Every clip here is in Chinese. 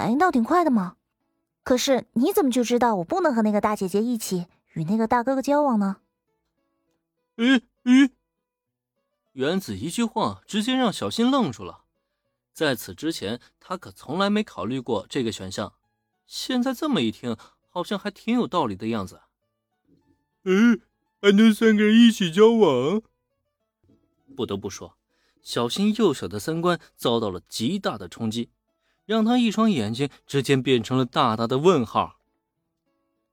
反应倒挺快的嘛。可是你怎么就知道我不能和那个大姐姐一起与那个大哥哥交往呢？咦咦！原子一句话直接让小新愣住了。在此之前，他可从来没考虑过这个选项。现在这么一听，好像还挺有道理的样子。嗯，还能三个人一起交往？不得不说，小新幼小的三观遭到了极大的冲击，让他一双眼睛之间变成了大大的问号。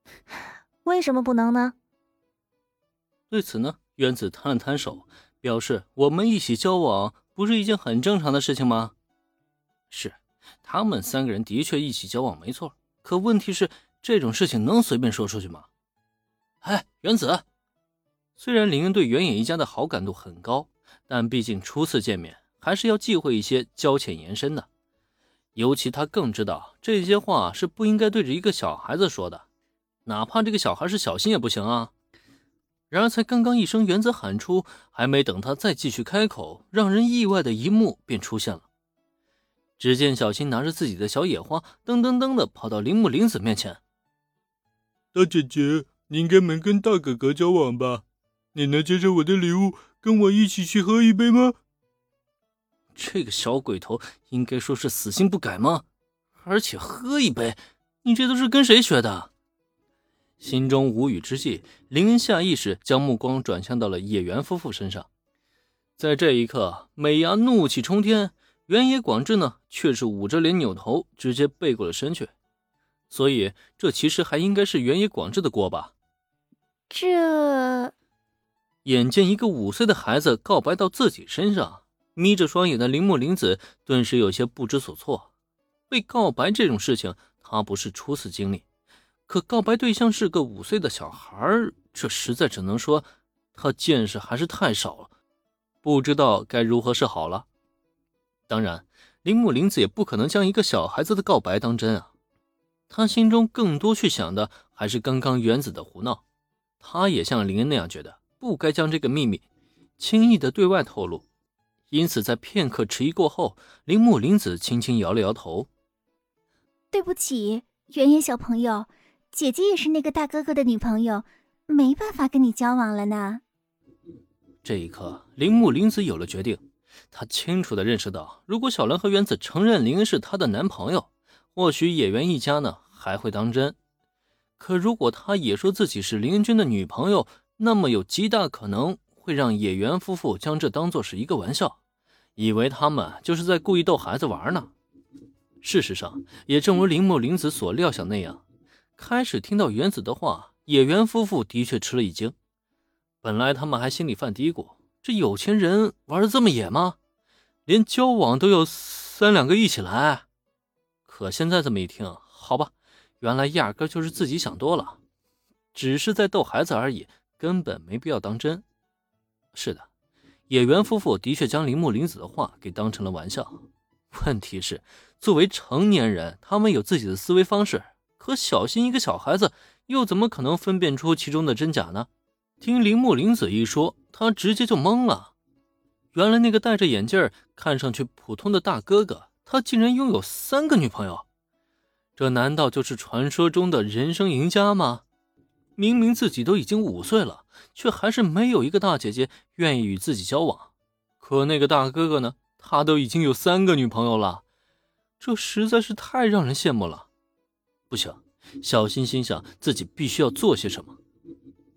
为什么不能呢？对此呢，原子摊了摊手，表示我们一起交往不是一件很正常的事情吗？是，他们三个人的确一起交往，没错。可问题是，这种事情能随便说出去吗？哎，原子，虽然林恩对原野一家的好感度很高，但毕竟初次见面，还是要忌讳一些交浅言深的。尤其他更知道这些话是不应该对着一个小孩子说的，哪怕这个小孩是小新也不行啊。然而，才刚刚一声原则喊出，还没等他再继续开口，让人意外的一幕便出现了。只见小新拿着自己的小野花，噔噔噔的跑到铃木林子面前。大姐姐，你应该没跟大哥哥交往吧？你能接受我的礼物，跟我一起去喝一杯吗？这个小鬼头应该说是死性不改吗？而且喝一杯，你这都是跟谁学的？心中无语之际，林恩下意识将目光转向到了野原夫妇身上。在这一刻，美伢怒气冲天。原野广志呢，却是捂着脸扭头，直接背过了身去。所以，这其实还应该是原野广志的锅吧？这……眼见一个五岁的孩子告白到自己身上，眯着双眼的铃木玲子顿时有些不知所措。被告白这种事情，她不是初次经历，可告白对象是个五岁的小孩，这实在只能说她见识还是太少了，不知道该如何是好了。当然，铃木玲子也不可能将一个小孩子的告白当真啊！他心中更多去想的还是刚刚原子的胡闹。他也像林恩那样觉得，不该将这个秘密轻易的对外透露。因此，在片刻迟疑过后，铃木玲子轻轻摇了摇头：“对不起，原野小朋友，姐姐也是那个大哥哥的女朋友，没办法跟你交往了呢。”这一刻，铃木玲子有了决定。她清楚的认识到，如果小兰和原子承认林恩是她的男朋友，或许野原一家呢还会当真。可如果他也说自己是林恩君的女朋友，那么有极大可能会让野原夫妇将这当作是一个玩笑，以为他们就是在故意逗孩子玩呢。事实上，也正如铃木玲子所料想那样，开始听到原子的话，野原夫妇的确吃了一惊。本来他们还心里犯嘀咕。这有钱人玩的这么野吗？连交往都要三两个一起来？可现在这么一听，好吧，原来压根就是自己想多了，只是在逗孩子而已，根本没必要当真。是的，野原夫妇的确将铃木玲子的话给当成了玩笑。问题是，作为成年人，他们有自己的思维方式，可小新一个小孩子，又怎么可能分辨出其中的真假呢？听铃木玲子一说，他直接就懵了。原来那个戴着眼镜、看上去普通的大哥哥，他竟然拥有三个女朋友。这难道就是传说中的人生赢家吗？明明自己都已经五岁了，却还是没有一个大姐姐愿意与自己交往。可那个大哥哥呢？他都已经有三个女朋友了，这实在是太让人羡慕了。不行，小新心想自己必须要做些什么。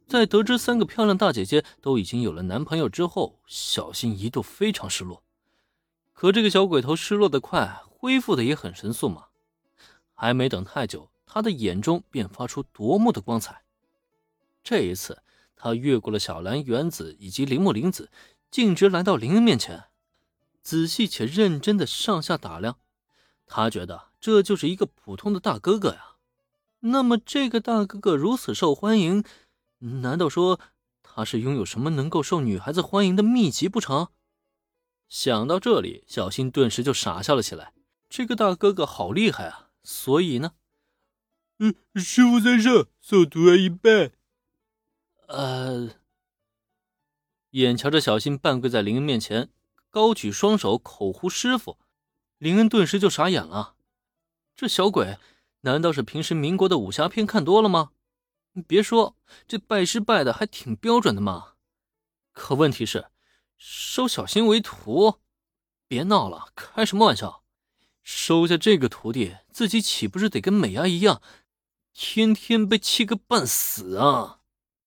在得知三个漂亮大姐姐都已经有了男朋友之后，小新一度非常失落。可这个小鬼头失落的快，恢复的也很神速嘛。还没等太久，他的眼中便发出夺目的光彩。这一次，他越过了小兰、原子以及铃木玲子，径直来到林恩面前，仔细且认真的上下打量。他觉得这就是一个普通的大哥哥呀。那么，这个大哥哥如此受欢迎。难道说他是拥有什么能够受女孩子欢迎的秘籍不成？想到这里，小新顿时就傻笑了起来。这个大哥哥好厉害啊！所以呢，嗯，师傅在上，受徒儿一拜。呃，眼瞧着小新半跪在林恩面前，高举双手口呼师傅，林恩顿时就傻眼了。这小鬼难道是平时民国的武侠片看多了吗？别说，这拜师拜的还挺标准的嘛。可问题是，收小新为徒，别闹了，开什么玩笑？收下这个徒弟，自己岂不是得跟美伢一样，天天被气个半死啊？